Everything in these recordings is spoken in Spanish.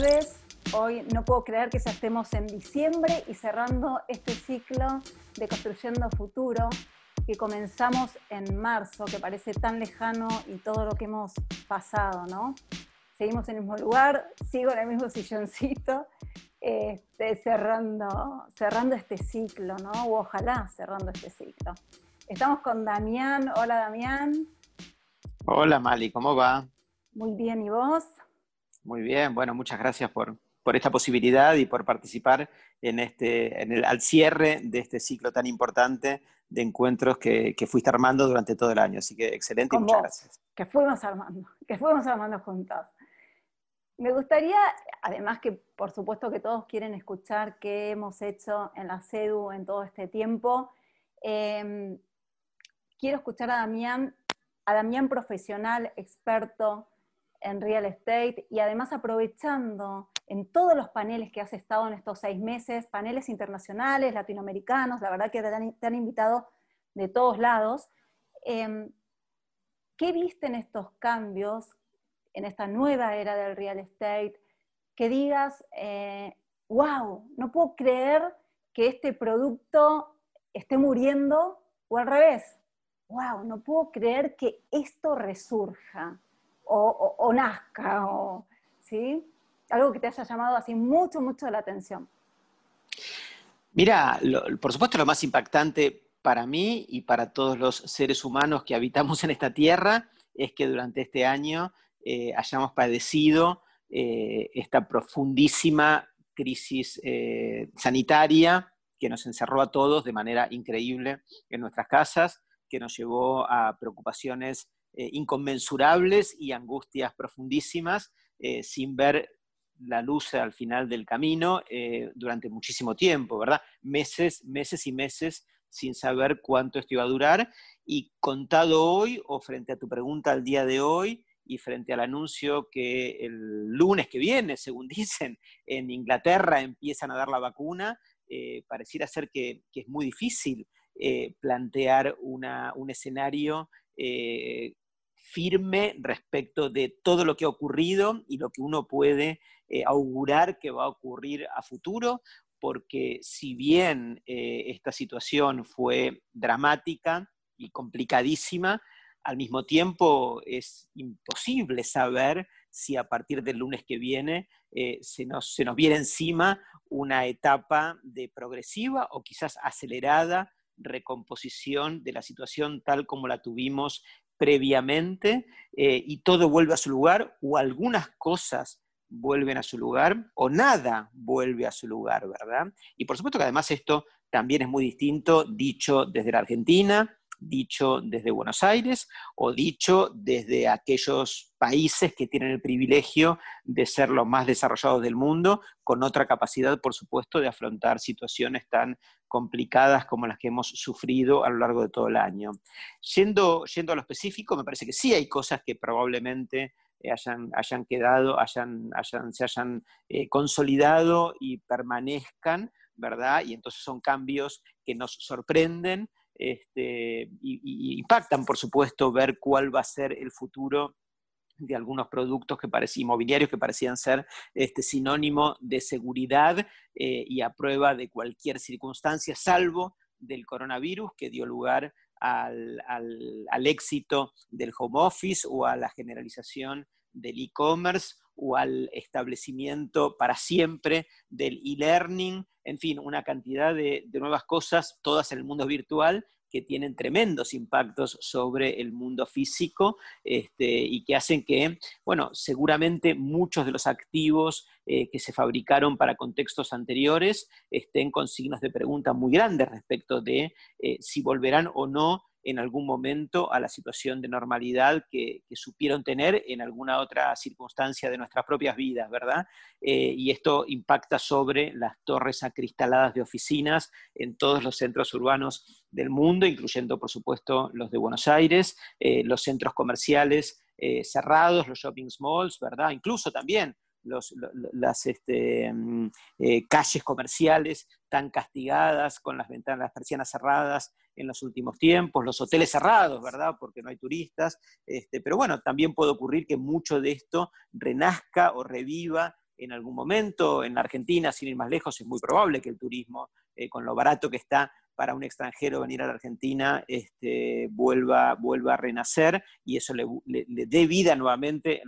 tardes. Hoy no puedo creer que ya estemos en diciembre y cerrando este ciclo de Construyendo Futuro que comenzamos en marzo, que parece tan lejano y todo lo que hemos pasado, ¿no? Seguimos en el mismo lugar, sigo en el mismo silloncito, este, cerrando, cerrando este ciclo, ¿no? O ojalá cerrando este ciclo. Estamos con Damián. Hola, Damián. Hola, Mali, ¿cómo va? Muy bien, ¿y vos? Muy bien, bueno, muchas gracias por, esta posibilidad y por participar en este, en el, al cierre de este ciclo tan importante de encuentros que, fuiste armando durante todo el año. Así que excelente y muchas gracias. Que fuimos armando, que fuimos armando juntos. Me gustaría, además que por supuesto que todos quieren escuchar qué hemos hecho en la CEDU en todo este tiempo, em, quiero escuchar a Damián, a Damián profesional, experto, en real estate y además aprovechando en todos los paneles que has estado en estos seis meses, paneles internacionales, latinoamericanos, la verdad que te han, invitado de todos lados. Em, ¿Qué viste en estos cambios, en esta nueva era del real estate? Que digas, wow, eh, no puedo creer que este producto esté muriendo, o al revés, wow, no puedo creer que esto resurja o, nazca, o, ¿sí? Algo que te haya llamado así mucho, mucho la atención. Mira, por supuesto lo más impactante para mí y para todos los seres humanos que habitamos en esta tierra es que durante este año eh, hayamos padecido eh, esta profundísima crisis eh, sanitaria que nos encerró a todos de manera increíble en nuestras casas, que nos llevó a preocupaciones eh, inconmensurables y angustias profundísimas, eh, sin ver la luz al final del camino eh, durante muchísimo tiempo, ¿verdad? Meses, meses y meses sin saber cuánto esto iba a durar. Y contado hoy, o frente a tu pregunta al día de hoy, y frente al anuncio que el lunes que viene, según dicen, en Inglaterra empiezan a dar la vacuna, pareciera ser que, es muy difícil plantear un escenario firme respecto de todo lo que ha ocurrido y lo que uno puede eh, augurar que va a ocurrir a futuro, porque si bien eh, esta situación fue dramática y complicadísima, al mismo tiempo es imposible saber si a partir del lunes que viene eh, se, nos, se nos viene encima una etapa de progresiva o quizás acelerada recomposición de la situación tal como la tuvimos previamente eh, y todo vuelve a su lugar o algunas cosas vuelven a su lugar o nada vuelve a su lugar, ¿verdad? Y por supuesto que además esto también es muy distinto dicho desde la Argentina, dicho desde Buenos Aires o dicho desde aquellos países que tienen el privilegio de ser los más desarrollados del mundo, con otra capacidad, por supuesto, de afrontar situaciones tan complicadas como las que hemos sufrido a lo largo de todo el año. Yendo, yendo a lo específico, me parece que sí hay cosas que probablemente eh, hayan, hayan, quedado, hayan, se hayan eh, consolidado y permanezcan, ¿verdad? Y entonces son cambios que nos sorprenden, este, y, impactan, por supuesto, ver cuál va a ser el futuro de algunos productos que parecían, inmobiliarios que parecían ser este, sinónimo de seguridad eh, y a prueba de cualquier circunstancia, salvo del coronavirus que dio lugar al, al éxito del home office o a la generalización del e-commerce o al establecimiento para siempre del e-learning, en fin, una cantidad de, nuevas cosas, todas en el mundo virtual, que tienen tremendos impactos sobre el mundo físico este, y que hacen que, bueno, seguramente muchos de los activos eh, que se fabricaron para contextos anteriores estén con signos de pregunta muy grandes respecto de eh, si volverán o no en algún momento a la situación de normalidad que, supieron tener en alguna otra circunstancia de nuestras propias vidas, ¿verdad? Eh, y esto impacta sobre las torres acristaladas de oficinas en todos los centros urbanos del mundo, incluyendo, por supuesto, los de Buenos Aires, eh, los centros comerciales eh, cerrados, los shopping malls, ¿verdad? Incluso también las este, mm, calles comerciales tan castigadas con las ventanas, las persianas cerradas en los últimos tiempos, los hoteles cerrados, ¿verdad? Porque no hay turistas. Este, pero bueno, también puede ocurrir que mucho de esto renazca o reviva en algún momento. En Argentina, sin ir más lejos, es muy probable que el turismo, eh, con lo barato que está para un extranjero venir a la Argentina, este, vuelva, vuelva a renacer y eso le, dé vida nuevamente,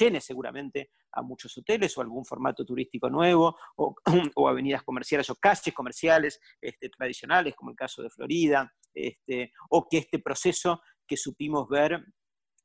llene seguramente a muchos hoteles o algún formato turístico nuevo, o, avenidas comerciales o calles comerciales este, tradicionales, como el caso de Florida, este, o que este proceso que supimos ver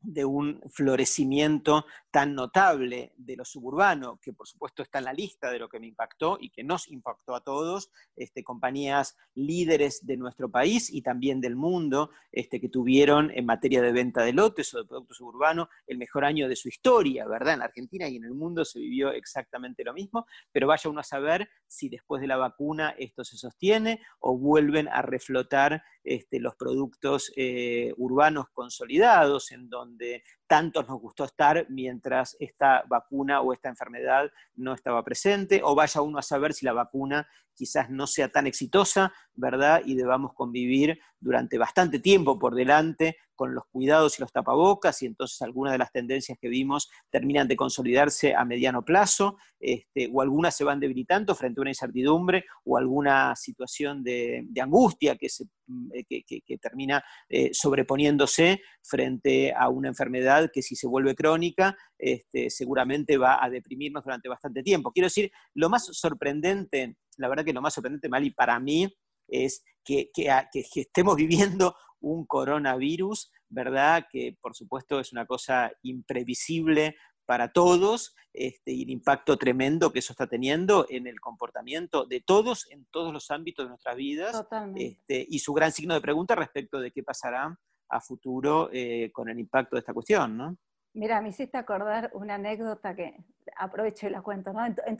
de un florecimiento tan notable de lo suburbano, que por supuesto está en la lista de lo que me impactó y que nos impactó a todos, este, compañías líderes de nuestro país y también del mundo, este, que tuvieron en materia de venta de lotes o de productos suburbanos el mejor año de su historia, ¿verdad? En Argentina y en el mundo se vivió exactamente lo mismo, pero vaya uno a saber si después de la vacuna esto se sostiene o vuelven a reflotar este, los productos eh, urbanos consolidados, en donde tantos nos gustó estar mientras esta vacuna o esta enfermedad no estaba presente, o vaya uno a saber si la vacuna quizás no sea tan exitosa, ¿verdad? Y debamos convivir durante bastante tiempo por delante con los cuidados y los tapabocas, y entonces algunas de las tendencias que vimos terminan de consolidarse a mediano plazo, este, o algunas se van debilitando frente a una incertidumbre o alguna situación de, angustia que, se, mm, que, termina eh, sobreponiéndose frente a una enfermedad que si se vuelve crónica, este, seguramente va a deprimirnos durante bastante tiempo. Quiero decir, lo más sorprendente, la verdad que lo más sorprendente, Mali, para mí, es que, que, estemos viviendo un coronavirus, ¿verdad? Que por supuesto es una cosa imprevisible para todos este, y el impacto tremendo que eso está teniendo en el comportamiento de todos, en todos los ámbitos de nuestras vidas, este, y su gran signo de pregunta respecto de qué pasará a futuro eh, con el impacto de esta cuestión, ¿no? Mira, me hiciste acordar una anécdota que aprovecho y la cuento, ¿no? En, en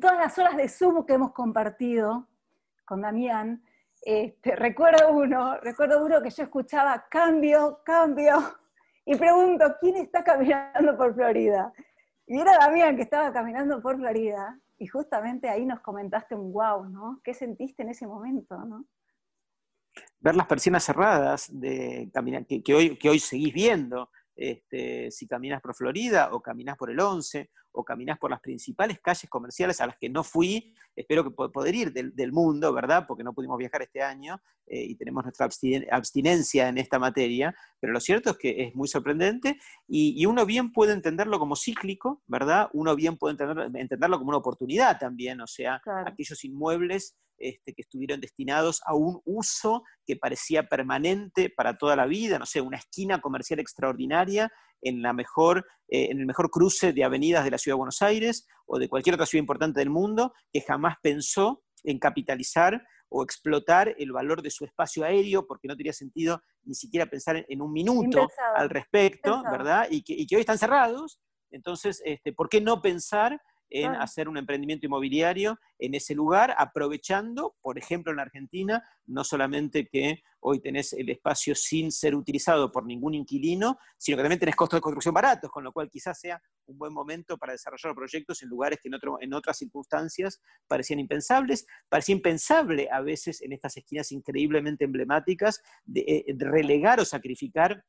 todas las horas de Zoom que hemos compartido con Damián, este, recuerdo uno, recuerdo uno que yo escuchaba cambio, cambio, y pregunto, ¿quién está caminando por Florida? Y era Damián que estaba caminando por Florida, y justamente ahí nos comentaste un wow, ¿no? ¿Qué sentiste en ese momento? Ver las persianas cerradas de caminar, que, hoy, que hoy seguís viendo, este, si caminas por Florida o caminas por el 11 o caminas por las principales calles comerciales a las que no fui, espero que poder ir del, mundo, ¿verdad? Porque no pudimos viajar este año eh, y tenemos nuestra abstinencia en esta materia, pero lo cierto es que es muy sorprendente y, uno bien puede entenderlo como cíclico, ¿verdad? Uno bien puede entenderlo como una oportunidad también, o sea, aquellos inmuebles este, que estuvieron destinados a un uso que parecía permanente para toda la vida, no sé, una esquina comercial extraordinaria en, la mejor, eh, en el mejor cruce de avenidas de la Ciudad de Buenos Aires o de cualquier otra ciudad importante del mundo, que jamás pensó en capitalizar o explotar el valor de su espacio aéreo, porque no tenía sentido ni siquiera pensar en, un minuto al respecto, ¿verdad? Y que, y que, hoy están cerrados. Entonces, este, ¿por qué no pensar en hacer un emprendimiento inmobiliario en ese lugar, aprovechando, por ejemplo, en Argentina, no solamente que hoy tenés el espacio sin ser utilizado por ningún inquilino, sino que también tenés costos de construcción baratos, con lo cual quizás sea un buen momento para desarrollar proyectos en lugares que en, en otras circunstancias parecían impensables. Parecía impensable a veces en estas esquinas increíblemente emblemáticas de eh, relegar o sacrificar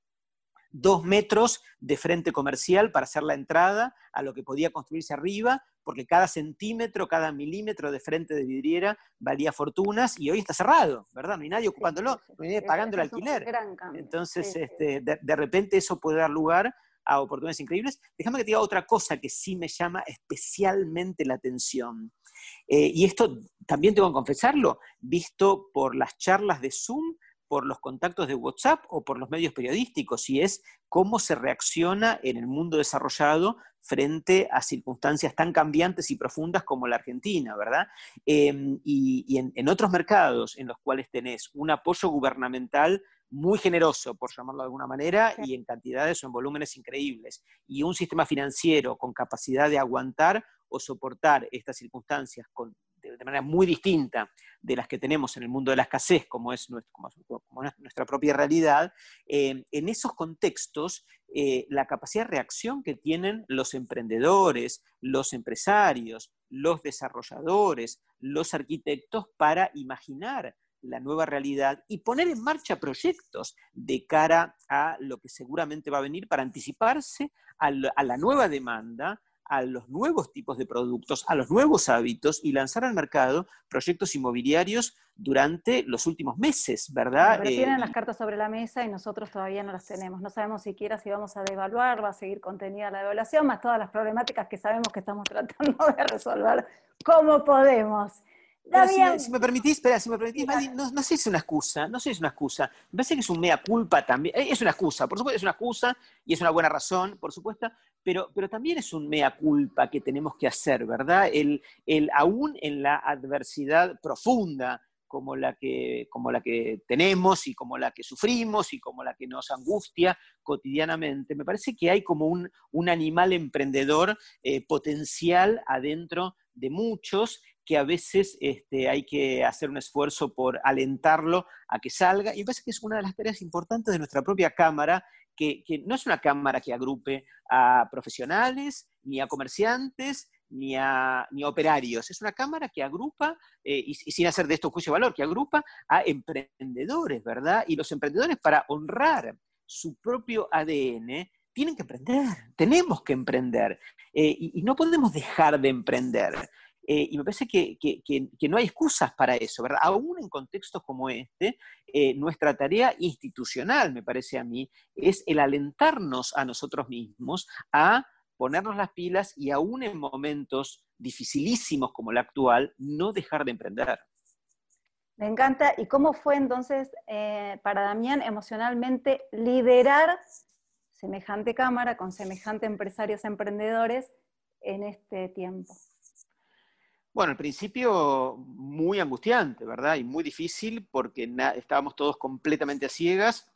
dos metros de frente comercial para hacer la entrada a lo que podía construirse arriba, porque cada centímetro, cada milímetro de frente de vidriera valía fortunas y hoy está cerrado, ¿verdad? No hay nadie ocupándolo, no hay nadie pagando el alquiler. Entonces, este, de, repente eso puede dar lugar a oportunidades increíbles. Déjame que te diga otra cosa que sí me llama especialmente la atención. Eh, y esto también tengo que confesarlo, visto por las charlas de Zoom, por los contactos de WhatsApp o por los medios periodísticos, y es cómo se reacciona en el mundo desarrollado frente a circunstancias tan cambiantes y profundas como la Argentina, ¿verdad? Em, y, en, otros mercados en los cuales tenés un apoyo gubernamental muy generoso, por llamarlo de alguna manera, y en cantidades o en volúmenes increíbles, y un sistema financiero con capacidad de aguantar o soportar estas circunstancias con de, manera muy distinta de las que tenemos en el mundo de la escasez, como es, nuestra propia realidad, eh, en esos contextos eh, la capacidad de reacción que tienen los emprendedores, los empresarios, los desarrolladores, los arquitectos para imaginar la nueva realidad y poner en marcha proyectos de cara a lo que seguramente va a venir para anticiparse a la nueva demanda, a los nuevos tipos de productos, a los nuevos hábitos y lanzar al mercado proyectos inmobiliarios durante los últimos meses, ¿verdad? Pero tienen eh, las cartas sobre la mesa y nosotros todavía no las tenemos. No sabemos siquiera si vamos a devaluar, va a seguir contenida la devaluación, más todas las problemáticas que sabemos que estamos tratando de resolver como podemos. Si, me permitís, espera, si me permitís, no, no, sé si es una excusa, no sé si es una excusa. Me parece que es un mea culpa también. Eh, es una excusa, por supuesto, es una excusa y es una buena razón, por supuesto, pero, pero también es un mea culpa que tenemos que hacer, ¿verdad? El, el aún en la adversidad profunda como la, que, como la que tenemos y como la que sufrimos y como la que nos angustia cotidianamente, me parece que hay como un, un animal emprendedor eh, potencial adentro de muchos que a veces este, hay que hacer un esfuerzo por alentarlo a que salga. Y me parece que es una de las tareas importantes de nuestra propia Cámara, que, no es una Cámara que agrupe a profesionales, ni a comerciantes, ni a, ni operarios. Es una Cámara que agrupa, eh, y, sin hacer de esto juicio de valor, que agrupa a emprendedores, ¿verdad? Y los emprendedores para honrar su propio ADN, tienen que emprender, tenemos que emprender, eh, y, no podemos dejar de emprender. Eh, y me parece que, no hay excusas para eso, ¿verdad? Aún en contextos como este, eh, nuestra tarea institucional, me parece a mí, es el alentarnos a nosotros mismos a ponernos las pilas y aún en momentos dificilísimos como el actual, no dejar de emprender. Me encanta. ¿Y cómo fue entonces eh, para Damián emocionalmente liderar semejante cámara con semejante empresarios emprendedores en este tiempo? Bueno, al principio muy angustiante, ¿verdad? Y muy difícil porque estábamos todos completamente a ciegas,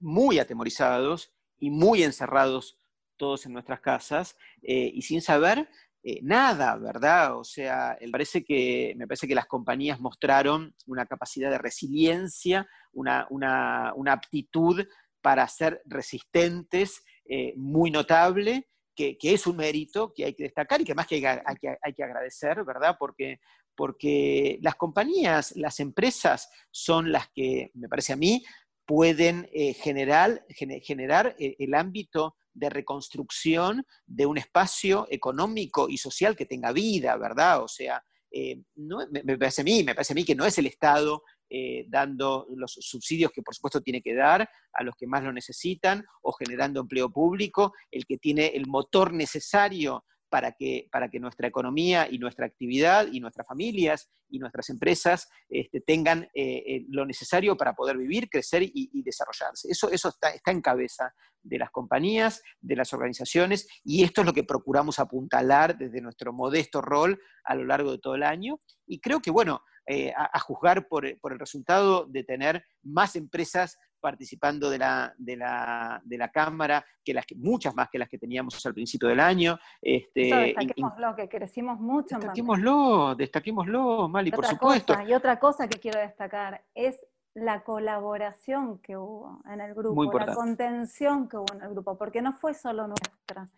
muy atemorizados y muy encerrados todos en nuestras casas eh, y sin saber eh, nada, ¿verdad? O sea, me parece, que, me parece que las compañías mostraron una capacidad de resiliencia, una, aptitud para ser resistentes eh, muy notable que, es un mérito que hay que destacar y que más que hay, que, hay que agradecer, ¿verdad? Porque, porque las compañías, las empresas son las que, me parece a mí, pueden eh, generar, generar eh, el ámbito de reconstrucción de un espacio económico y social que tenga vida, ¿verdad? O sea, eh, me, parece a mí, me parece a mí que no es el Estado eh, dando los subsidios que por supuesto tiene que dar a los que más lo necesitan o generando empleo público, el que tiene el motor necesario para que, para que nuestra economía y nuestra actividad y nuestras familias y nuestras empresas este, tengan eh, eh, lo necesario para poder vivir, crecer y, desarrollarse. Eso, eso está, está, en cabeza de las compañías, de las organizaciones, y esto es lo que procuramos apuntalar desde nuestro modesto rol a lo largo de todo el año. Y creo que, bueno, eh, a, juzgar por, por, el resultado de tener más empresas participando de la, de la, de la Cámara, que las que, muchas más que las que teníamos al principio del año. Este, destaquémoslo, que crecimos mucho. Destaquémoslo, destaquémoslo, Mali, por supuesto. y otra cosa que quiero destacar es la colaboración que hubo en el grupo, la contención que hubo en el grupo, porque no fue solo nuestra.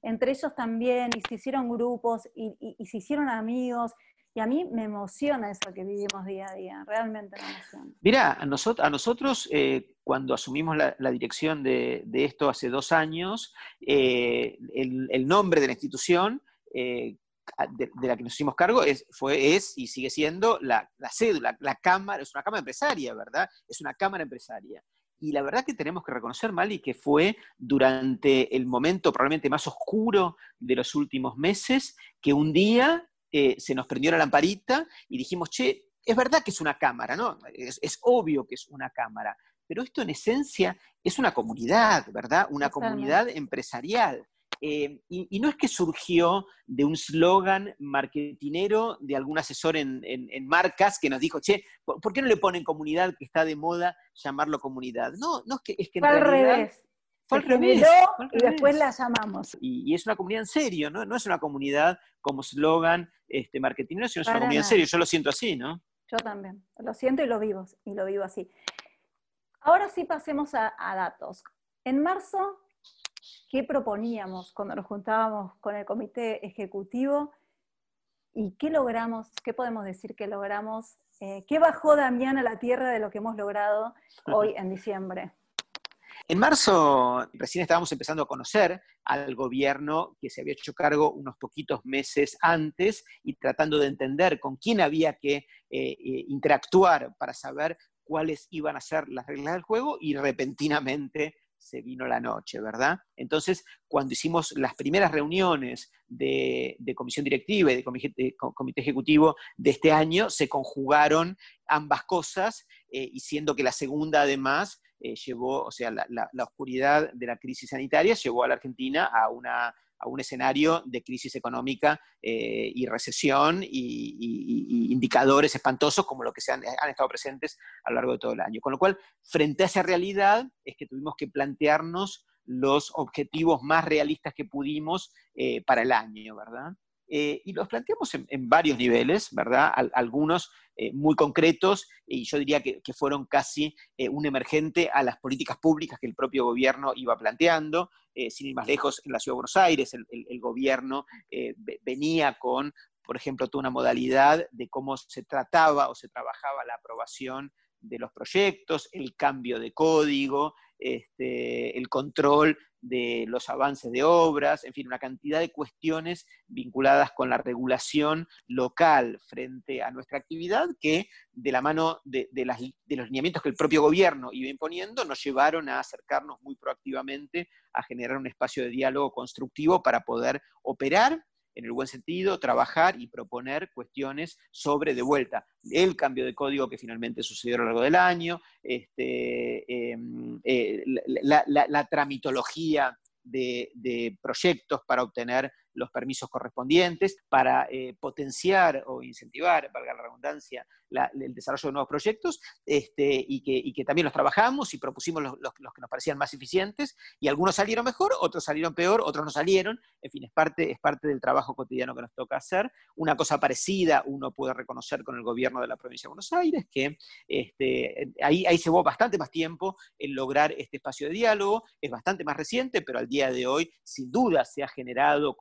Entre ellos también, y se hicieron grupos, y, y se hicieron amigos, y a mí me emociona eso que vivimos día a día, realmente me emociona. Mira, a, nosotros eh, cuando asumimos la, dirección de, esto hace dos años, eh, el, nombre de la institución eh, de, la que nos hicimos cargo es, fue, es y sigue siendo la, cédula, la cámara, es una cámara empresaria, ¿verdad? Es una cámara empresaria. Y la verdad que tenemos que reconocer, Mali, que fue durante el momento probablemente más oscuro de los últimos meses, que un día eh, se nos prendió la lamparita y dijimos, che, es verdad que es una cámara, ¿no? Es, obvio que es una cámara, pero esto en esencia es una comunidad, ¿verdad? Una comunidad empresarial. Eh, y, no es que surgió de un slogan marketinero de algún asesor en, marcas que nos dijo, che, ¿por, qué no le ponen comunidad que está de moda llamarlo comunidad? No, no es que, es que en realidad, fue al revés. y después la llamamos. Y, es una comunidad en serio, ¿no? No es una comunidad como slogan este, marketing, sino es una comunidad en serio. Yo lo siento así, ¿no? Yo también. Lo siento y lo vivo, y lo vivo así. Ahora sí pasemos a, datos. En marzo, ¿qué proponíamos cuando nos juntábamos con el comité ejecutivo? ¿Y qué logramos? ¿Qué podemos decir que logramos? Eh, ¿Qué bajó Damián a la tierra de lo que hemos logrado hoy en diciembre? En marzo recién estábamos empezando a conocer al gobierno que se había hecho cargo unos poquitos meses antes y tratando de entender con quién había que eh, eh, interactuar para saber cuáles iban a ser las reglas del juego y repentinamente se vino la noche, ¿verdad? Entonces, cuando hicimos las primeras reuniones de, comisión directiva y de comité, ejecutivo de este año, se conjugaron ambas cosas, eh, y siendo que la segunda además eh, llevó, o sea, la, oscuridad de la crisis sanitaria llevó a la Argentina a una a un escenario de crisis económica eh, y recesión y, indicadores espantosos como los que se han, estado presentes a lo largo de todo el año. Con lo cual, frente a esa realidad, es que tuvimos que plantearnos los objetivos más realistas que pudimos eh, para el año, ¿verdad? Eh, y los planteamos en, varios niveles, ¿verdad? algunos eh, muy concretos, y yo diría que, fueron casi eh, un emergente a las políticas públicas que el propio gobierno iba planteando. sin ir más lejos, en la Ciudad de Buenos Aires, el, el gobierno venía con, por ejemplo, toda una modalidad de cómo se trataba o se trabajaba la aprobación de los proyectos, el cambio de código, este, el control de los avances de obras, en fin, una cantidad de cuestiones vinculadas con la regulación local frente a nuestra actividad que de la mano de, de los lineamientos que el propio gobierno iba imponiendo nos llevaron a acercarnos muy proactivamente a generar un espacio de diálogo constructivo para poder operar en el buen sentido, trabajar y proponer cuestiones sobre, de vuelta, el cambio de código que finalmente sucedió a lo largo del año, este, em, eh, la, tramitología de, de, proyectos para obtener los permisos correspondientes para eh, potenciar o incentivar, valga la redundancia, el desarrollo de nuevos proyectos este, y, que, que, también los trabajamos y propusimos los, los, que nos parecían más eficientes y algunos salieron mejor, otros salieron peor, otros no salieron, en fin, es parte, es parte del trabajo cotidiano que nos toca hacer. Una cosa parecida uno puede reconocer con el gobierno de la provincia de Buenos Aires, que este, ahí, ahí se llevó bastante más tiempo en lograr este espacio de diálogo, es bastante más reciente, pero al día de hoy sin duda se ha generado,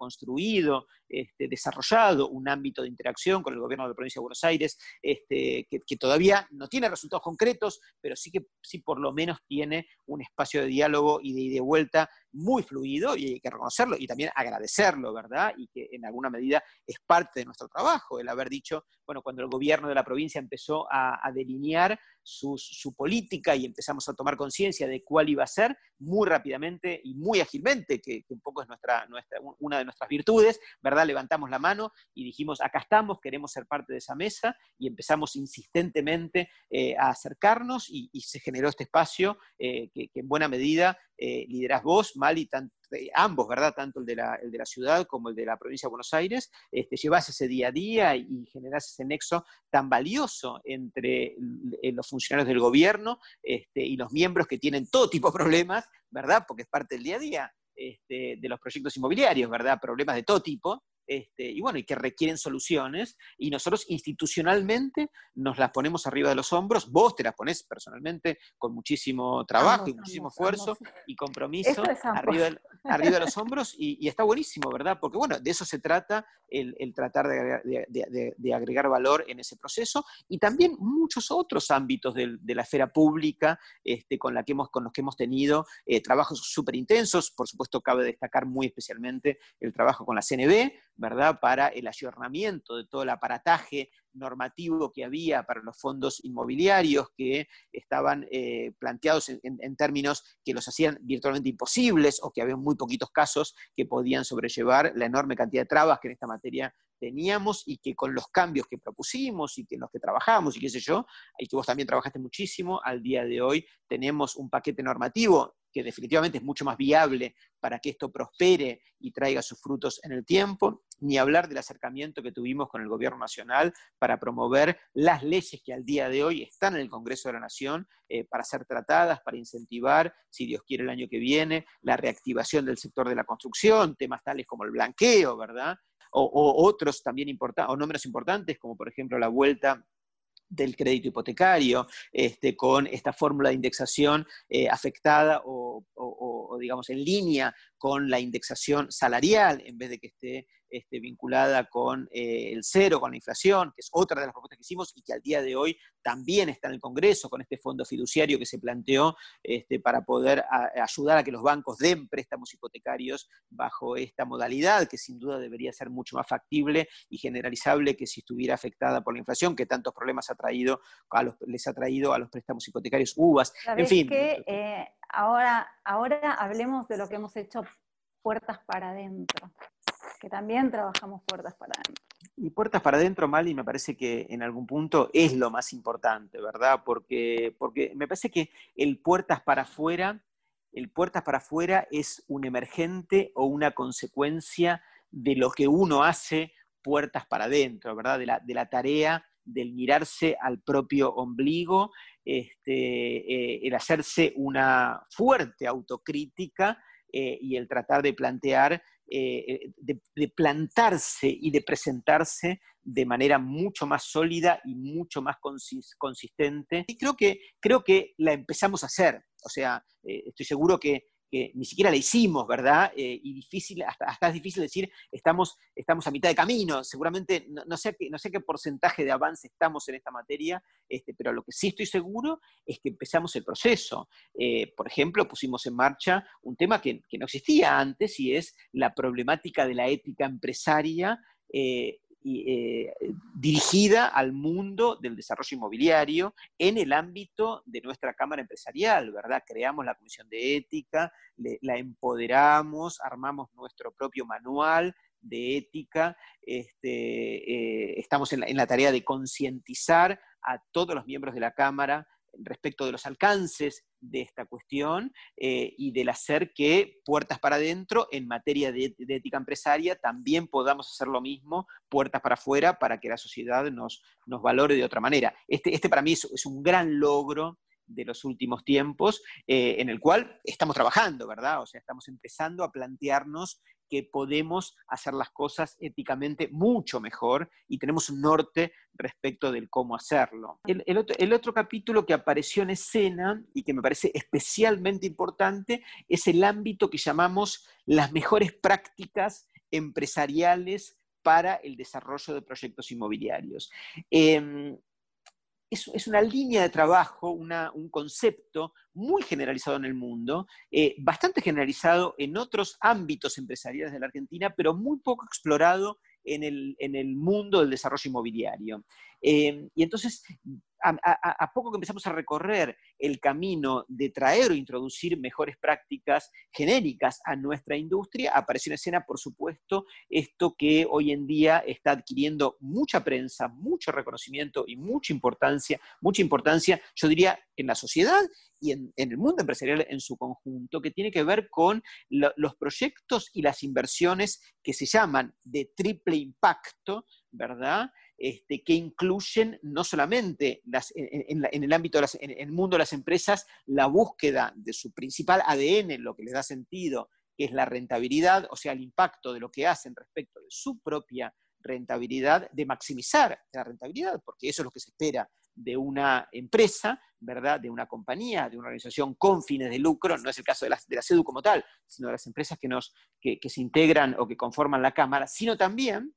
este, desarrollado un ámbito de interacción con el gobierno de la provincia de Buenos Aires, este, que, todavía no tiene resultados concretos, pero sí que sí por lo menos tiene un espacio de diálogo y de ida y vuelta muy fluido y hay que reconocerlo y también agradecerlo, ¿verdad? Y que en alguna medida es parte de nuestro trabajo, el haber dicho, bueno, cuando el gobierno de la provincia empezó a, delinear su, política y empezamos a tomar conciencia de cuál iba a ser, muy rápidamente y muy ágilmente, que, un poco es nuestra, nuestra, una de nuestras virtudes, ¿verdad? Levantamos la mano y dijimos, acá estamos, queremos ser parte de esa mesa y empezamos insistentemente eh, a acercarnos y, se generó este espacio eh, que, en buena medida eh, liderás vos, Mali, eh, ambos, ¿verdad? Tanto el de, la, el de, la, ciudad como el de la provincia de Buenos Aires, este, llevas ese día a día y, generás ese nexo tan valioso entre los funcionarios del gobierno este, y los miembros que tienen todo tipo de problemas, ¿verdad? Porque es parte del día a día. Este, de los proyectos inmobiliarios, ¿verdad? Problemas de todo tipo, este, y bueno, y que requieren soluciones, y nosotros institucionalmente nos las ponemos arriba de los hombros, vos te las pones personalmente con muchísimo trabajo y muchísimo esfuerzo y compromiso arriba, arriba, de los hombros, y, está buenísimo, ¿verdad? Porque bueno, de eso se trata el, tratar de, agregar valor en ese proceso, y también muchos otros ámbitos de, la esfera pública este, con, la que hemos, con los que hemos tenido eh, trabajos súper intensos, por supuesto cabe destacar muy especialmente el trabajo con la CNB, ¿verdad? Para el ayornamiento de todo el aparataje normativo que había para los fondos inmobiliarios que estaban eh, planteados en, términos que los hacían virtualmente imposibles o que había muy poquitos casos que podían sobrellevar la enorme cantidad de trabas que en esta materia teníamos y que con los cambios que propusimos y que en los que trabajamos y qué sé yo, y que vos también trabajaste muchísimo, al día de hoy tenemos un paquete normativo que definitivamente es mucho más viable para que esto prospere y traiga sus frutos en el tiempo, ni hablar del acercamiento que tuvimos con el Gobierno Nacional para promover las leyes que al día de hoy están en el Congreso de la Nación eh, para ser tratadas, para incentivar, si Dios quiere el año que viene, la reactivación del sector de la construcción, temas tales como el blanqueo, ¿verdad? O, otros también importantes, o no importantes, como por ejemplo la vuelta del crédito hipotecario, este, con esta fórmula de indexación eh, afectada o, o, digamos, en línea con la indexación salarial, en vez de que esté este, vinculada con eh, el cero, con la inflación, que es otra de las propuestas que hicimos y que al día de hoy también está en el Congreso, con este fondo fiduciario que se planteó este, para poder ayudar a que los bancos den préstamos hipotecarios bajo esta modalidad, que sin duda debería ser mucho más factible y generalizable que si estuviera afectada por la inflación, que tantos problemas ha traído a los, les ha traído a los préstamos hipotecarios UVAs. En fin. Que, eh, ahora, ahora hablemos de lo que hemos hecho puertas para adentro que también trabajamos puertas para adentro. Y puertas para adentro, Mali, me parece que en algún punto es lo más importante, ¿verdad? Porque, porque me parece que el puertas para afuera, el puertas para afuera es un emergente o una consecuencia de lo que uno hace puertas para adentro, ¿verdad? De la, de la tarea del mirarse al propio ombligo, este, eh, el hacerse una fuerte autocrítica eh, y el tratar de plantear eh, de, plantarse y de presentarse de manera mucho más sólida y mucho más consistente. Y creo que, creo que la empezamos a hacer. O sea, estoy seguro que que ni siquiera la hicimos, ¿verdad? Eh, y difícil, hasta, es difícil decir, estamos, estamos a mitad de camino, seguramente no, sé, no sé qué porcentaje de avance estamos en esta materia, este, pero lo que sí estoy seguro es que empezamos el proceso. Eh, por ejemplo, pusimos en marcha un tema que, no existía antes y es la problemática de la ética empresaria. Eh, eh, dirigida al mundo del desarrollo inmobiliario en el ámbito de nuestra Cámara Empresarial, ¿verdad? Creamos la Comisión de Ética, la empoderamos, armamos nuestro propio manual de ética, este, eh, estamos en la tarea de concientizar a todos los miembros de la Cámara respecto de los alcances de esta cuestión eh, y del hacer que puertas para adentro en materia de, ética empresaria también podamos hacer lo mismo, puertas para afuera, para que la sociedad nos, nos valore de otra manera. Este, este para mí es, un gran logro de los últimos tiempos, eh, en el cual estamos trabajando, ¿verdad? O sea, estamos empezando a plantearnos que podemos hacer las cosas éticamente mucho mejor y tenemos un norte respecto del cómo hacerlo. El, otro, capítulo que apareció en escena y que me parece especialmente importante es el ámbito que llamamos las mejores prácticas empresariales para el desarrollo de proyectos inmobiliarios. Em, es, una línea de trabajo, un concepto muy generalizado en el mundo, eh, bastante generalizado en otros ámbitos empresariales de la Argentina, pero muy poco explorado en el, mundo del desarrollo inmobiliario. Eh, y entonces a, poco que empezamos a recorrer el camino de traer o introducir mejores prácticas genéricas a nuestra industria, apareció en escena, por supuesto, esto que hoy en día está adquiriendo mucha prensa, mucho reconocimiento y mucha importancia, mucha importancia, yo diría, en la sociedad y en, el mundo empresarial en su conjunto, que tiene que ver con los proyectos y las inversiones que se llaman de triple impacto, ¿verdad? Este, que incluyen no solamente en, el ámbito, en el mundo de las empresas, la búsqueda de su principal ADN, lo que les da sentido, que es la rentabilidad, o sea, el impacto de lo que hacen respecto de su propia rentabilidad, de maximizar la rentabilidad, porque eso es lo que se espera de una empresa, ¿verdad? De una compañía, de una organización con fines de lucro, no es el caso de la, de CEDU como tal, sino de las empresas que se integran o que conforman la Cámara, sino también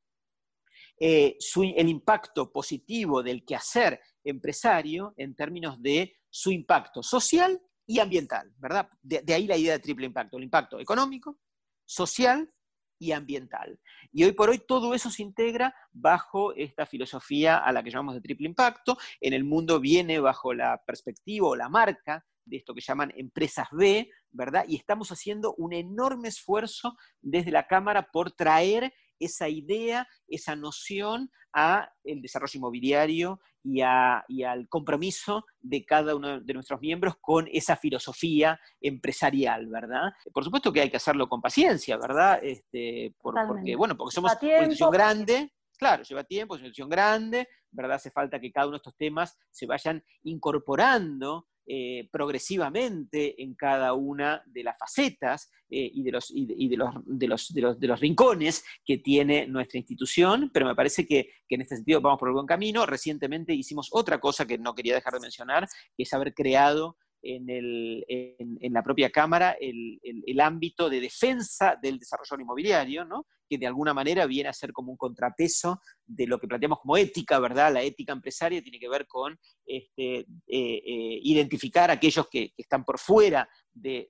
eh, el impacto positivo del quehacer empresario en términos de su impacto social y ambiental, ¿verdad? De, ahí la idea de triple impacto, el impacto económico, social y ambiental. Y hoy por hoy todo eso se integra bajo esta filosofía a la que llamamos de triple impacto. En el mundo viene bajo la perspectiva o la marca de esto que llaman empresas B, ¿verdad? Y estamos haciendo un enorme esfuerzo desde la Cámara por traer esa idea, esa noción a el desarrollo inmobiliario y, al compromiso de cada uno de nuestros miembros con esa filosofía empresarial, ¿verdad? Por supuesto que hay que hacerlo con paciencia, ¿verdad? Este, porque, bueno, porque somos una institución grande, claro, lleva tiempo, es una institución grande, ¿verdad? Hace falta que cada uno de estos temas se vayan incorporando eh, progresivamente en cada una de las facetas eh, y, de los, de, los, de, los, de, los, rincones que tiene nuestra institución, pero me parece que, en este sentido vamos por el buen camino. Recientemente hicimos otra cosa que no quería dejar de mencionar, que es haber creado en, la propia Cámara el, ámbito de defensa del desarrollo inmobiliario, que de alguna manera viene a ser como un contrapeso de lo que planteamos como ética, ¿verdad? La ética empresaria tiene que ver con este, eh, eh, identificar a aquellos que, están por fuera de,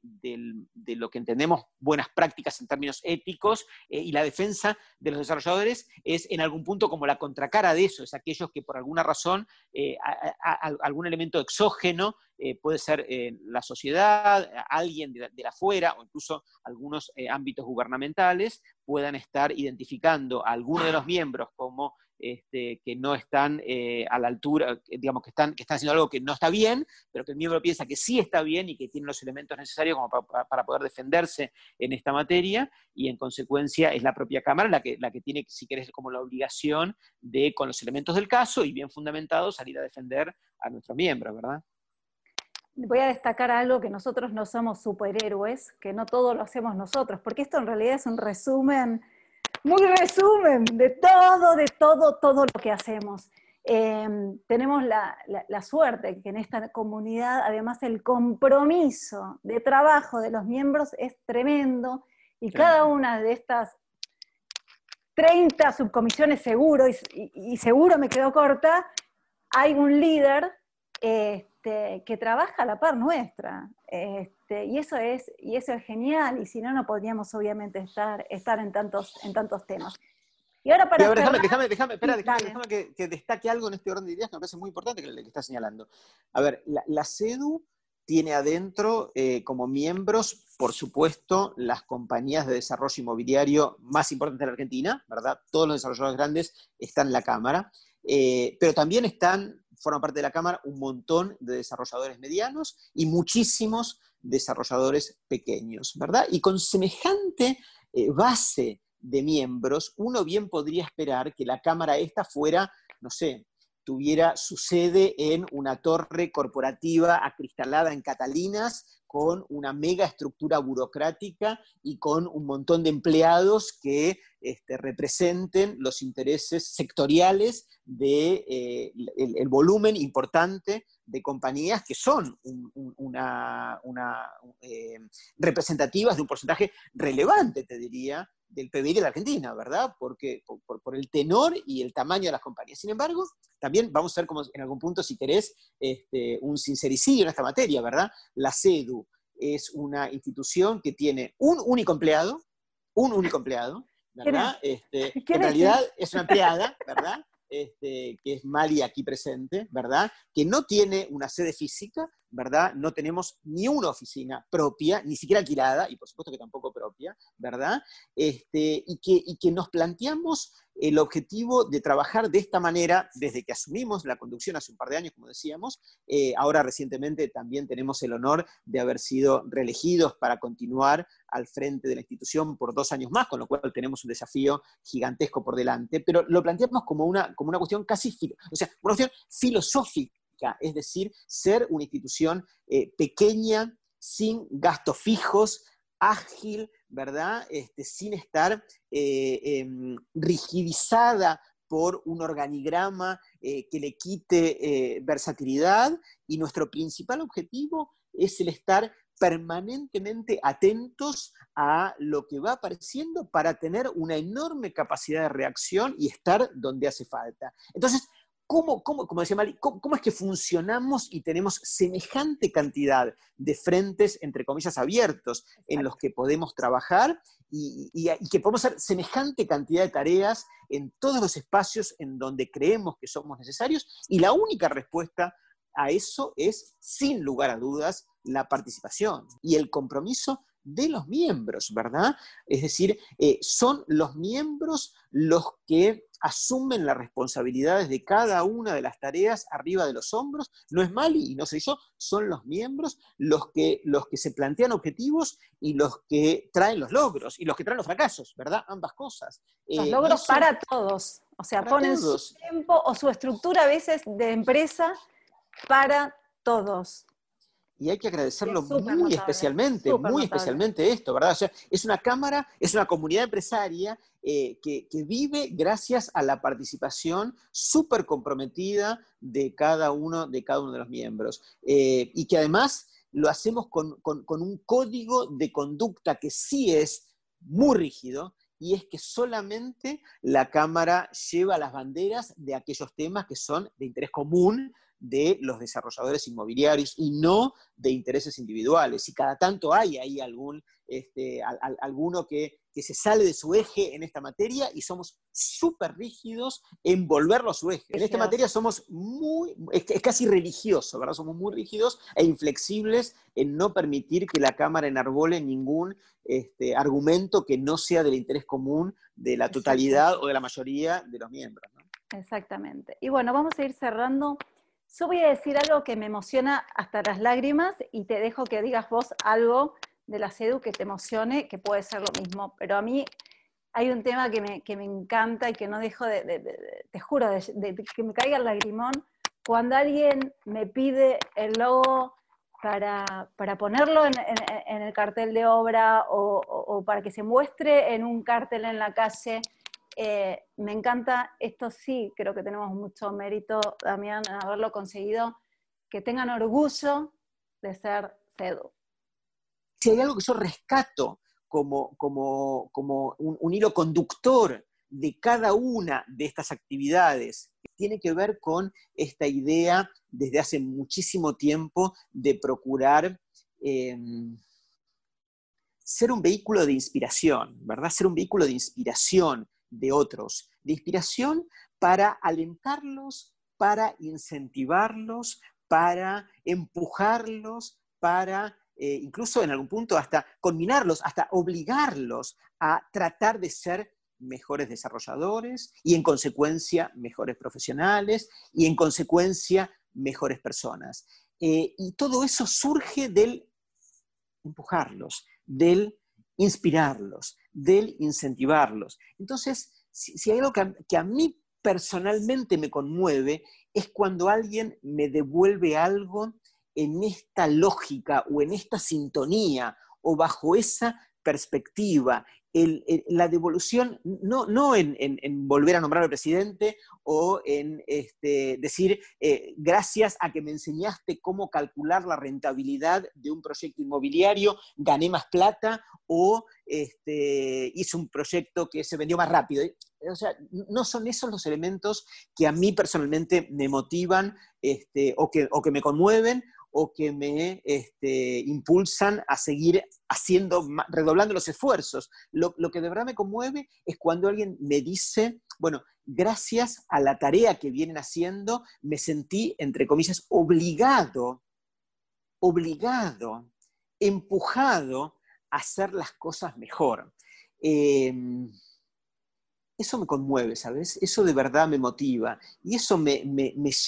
lo que entendemos buenas prácticas en términos éticos eh, y la defensa de los desarrolladores es en algún punto como la contracara de eso, es aquellos que por alguna razón, algún elemento exógeno, puede ser la sociedad, alguien de, de afuera o incluso algunos ámbitos gubernamentales, puedan estar identificando a alguno de los miembros como este, que no están eh, a la altura, digamos que están, que están haciendo algo que no está bien, pero que el miembro piensa que sí está bien y que tiene los elementos necesarios como para, poder defenderse en esta materia, y en consecuencia es la propia Cámara la que, la que tiene, si querés, como la obligación de, con los elementos del caso y bien fundamentados, salir a defender a nuestros miembros, ¿verdad? Voy a destacar algo que nosotros no somos superhéroes, que no todo lo hacemos nosotros, porque esto en realidad es un resumen, muy resumen de todo, de todo, todo lo que hacemos. Em, tenemos la, suerte que en esta comunidad, además, el compromiso de trabajo de los miembros es tremendo y cada una de estas 30 subcomisiones seguro, y, seguro me quedo corta, hay un líder eh, este, que trabaja a la par nuestra. Este, y, eso es, y eso es genial, y si no, no podríamos obviamente estar, estar en, tantos, en tantos temas. Y ahora para... déjame, déjame, déjame, espera, déjame, que, destaque algo en este orden de ideas que me parece muy importante que que está señalando. A ver, la, CEDU tiene adentro eh, como miembros, por supuesto, las compañías de desarrollo inmobiliario más importantes de la Argentina, ¿verdad? Todos los desarrolladores grandes están en la Cámara, eh, pero también están forman parte de la Cámara un montón de desarrolladores medianos y muchísimos desarrolladores pequeños, ¿verdad? Y con semejante eh, base de miembros, uno bien podría esperar que la Cámara esta fuera, no sé, tuviera su sede en una torre corporativa acristalada en Catalinas, con una mega estructura burocrática y con un montón de empleados que este, representen los intereses sectoriales del de, eh, volumen importante de compañías que son una, eh, representativas de un porcentaje relevante, te diría, del PBI de la Argentina, ¿verdad? Porque, por, el tenor y el tamaño de las compañías. Sin embargo, también vamos a ver como en algún punto, si querés, este, un sincericidio en esta materia, ¿verdad? La CEDU es una institución que tiene un único empleado, un único empleado, ¿verdad? Este, en realidad es una empleada, ¿verdad? Este, que es Mali aquí presente, ¿verdad? Que no tiene una sede física, ¿verdad? No tenemos ni una oficina propia, ni siquiera alquilada, y por supuesto que tampoco propia, ¿verdad? Este, y, que, nos planteamos el objetivo de trabajar de esta manera desde que asumimos la conducción hace un par de años, como decíamos. Eh, ahora recientemente también tenemos el honor de haber sido reelegidos para continuar al frente de la institución por dos años más, con lo cual tenemos un desafío gigantesco por delante, pero lo planteamos como una, como una cuestión casi, una cuestión filosófica, es decir, ser una institución eh, pequeña, sin gastos fijos, ágil, ¿verdad? Este, sin estar eh, em, rigidizada por un organigrama eh, que le quite versatilidad y nuestro principal objetivo es el estar permanentemente atentos a lo que va apareciendo para tener una enorme capacidad de reacción y estar donde hace falta. Entonces, ¿Cómo, como decía Mali, cómo, es que funcionamos y tenemos semejante cantidad de frentes, entre comillas, abiertos en los que podemos trabajar y, que podemos hacer semejante cantidad de tareas en todos los espacios en donde creemos que somos necesarios? Y la única respuesta a eso es, sin lugar a dudas, la participación y el compromiso de los miembros, ¿verdad? Es decir, eh, son los miembros los que asumen las responsabilidades de cada una de las tareas arriba de los hombros. No es Mali y no se hizo, son los miembros los que, los que se plantean objetivos y los que traen los logros y los que traen los fracasos, ¿verdad? Ambas cosas. Los eh, logros para todos. O sea, ponen su tiempo o su estructura a veces de empresa para todos y hay que agradecerlo muy especialmente, muy especialmente esto, ¿verdad? O sea, es una cámara, es una comunidad empresaria eh, que, vive gracias a la participación súper comprometida de cada uno de cada uno de los miembros. Eh, y que además lo hacemos con, un código de conducta que sí es muy rígido, y es que solamente la Cámara lleva las banderas de aquellos temas que son de interés común de los desarrolladores inmobiliarios y no de intereses individuales. Y cada tanto hay ahí algún, este, alguno que, se sale de su eje en esta materia y somos súper rígidos en volverlo a su eje. En esta materia somos muy, es, casi religioso, ¿verdad? Somos muy rígidos e inflexibles en no permitir que la Cámara enarbole ningún este, argumento que no sea del interés común de la totalidad o de la mayoría de los miembros. Exactamente. Y bueno, vamos a ir cerrando yo voy a decir algo que me emociona hasta las lágrimas y te dejo que digas vos algo de la SEDU que te emocione, que puede ser lo mismo. Pero a mí hay un tema que me, encanta y que no dejo de, te juro, de, que me caiga el lagrimón. Cuando alguien me pide el logo para, ponerlo en, el cartel de obra o para que se muestre en un cartel en la calle, eh, me encanta, esto sí, creo que tenemos mucho mérito, Damián, en haberlo conseguido, que tengan orgullo de ser CEDU. Si hay algo que yo rescato como, como, como un, hilo conductor de cada una de estas actividades, tiene que ver con esta idea desde hace muchísimo tiempo de procurar em, ser un vehículo de inspiración, ¿verdad? Ser un vehículo de inspiración, de otros, de inspiración para alentarlos, para incentivarlos, para empujarlos, para eh, incluso en algún punto hasta combinarlos, hasta obligarlos a tratar de ser mejores desarrolladores y en consecuencia mejores profesionales y en consecuencia mejores personas. Eh, y todo eso surge del empujarlos, del inspirarlos, del incentivarlos. Entonces, si, hay algo que a, mí personalmente me conmueve, es cuando alguien me devuelve algo en esta lógica o en esta sintonía o bajo esa perspectiva, la devolución, no, no en, volver a nombrar al presidente o en este, decir, eh, gracias a que me enseñaste cómo calcular la rentabilidad de un proyecto inmobiliario, gané más plata o este, hice un proyecto que se vendió más rápido. O sea, no son esos los elementos que a mí personalmente me motivan este, o, que, o que me conmueven o que me este, impulsan a seguir haciendo, redoblando los esfuerzos. Lo, que de verdad me conmueve es cuando alguien me dice, bueno, gracias a la tarea que vienen haciendo, me sentí, entre comillas, obligado, obligado, empujado a hacer las cosas mejor. Em, eso me conmueve, ¿sabes? Eso de verdad me motiva y eso me,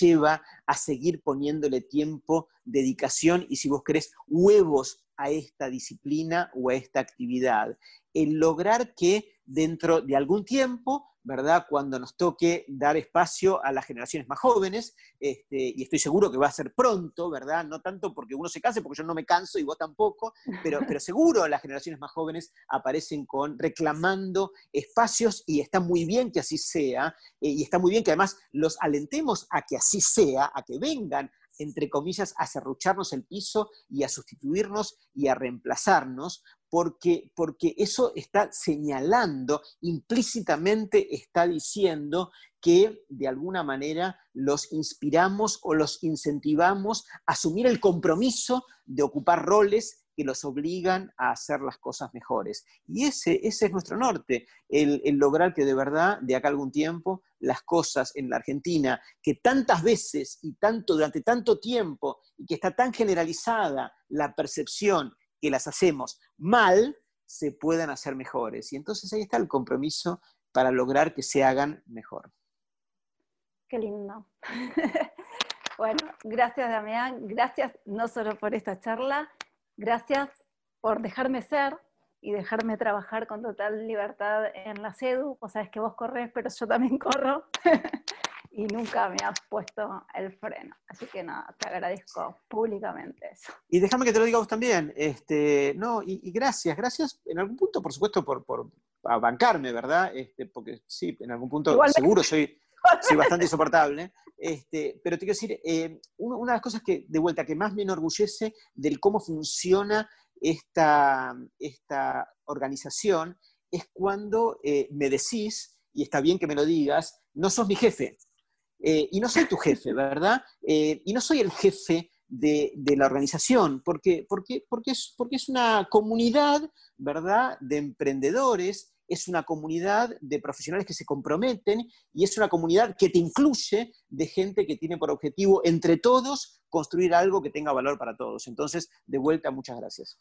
lleva a seguir poniéndole tiempo, dedicación y, si vos querés, huevos a esta disciplina o a esta actividad. El lograr que dentro de algún tiempo ¿verdad? Cuando nos toque dar espacio a las generaciones más jóvenes, este, y estoy seguro que va a ser pronto, ¿verdad? No tanto porque uno se canse, porque yo no me canso y vos tampoco, pero, pero seguro las generaciones más jóvenes aparecen con reclamando espacios y está muy bien que así sea, eh, y está muy bien que además los alentemos a que así sea, a que vengan entre comillas, a cerrucharnos el piso y a sustituirnos y a reemplazarnos, porque, porque eso está señalando, implícitamente está diciendo que de alguna manera los inspiramos o los incentivamos a asumir el compromiso de ocupar roles que los obligan a hacer las cosas mejores. Y ese, ese es nuestro norte, el, lograr que de verdad, de acá algún tiempo, las cosas en la Argentina, que tantas veces y tanto durante tanto tiempo, y que está tan generalizada la percepción que las hacemos mal, se puedan hacer mejores. Y entonces ahí está el compromiso para lograr que se hagan mejor. Qué lindo. bueno, gracias Damián, gracias no solo por esta charla, gracias por dejarme ser y dejarme trabajar con total libertad en la CEDU. O sea, es que vos corres, pero yo también corro. y nunca me has puesto el freno. Así que nada, te agradezco públicamente eso. Y déjame que te lo diga vos también. Este, no, y, gracias, gracias en algún punto, por supuesto, por, por bancarme, ¿verdad? Este, porque sí, en algún punto seguro soy, soy bastante insoportable. Este, pero te quiero decir, eh, una de las cosas que, de vuelta, que más me enorgullece del cómo funciona esta, esta organización es cuando eh, me decís, y está bien que me lo digas, no sos mi jefe. Eh, y no soy tu jefe, ¿verdad? y no soy el jefe de, la organización, porque, porque, porque, es, porque es una comunidad, ¿verdad?, de emprendedores es una comunidad de profesionales que se comprometen y es una comunidad que te incluye de gente que tiene por objetivo entre todos construir algo que tenga valor para todos. Entonces, de vuelta, muchas gracias.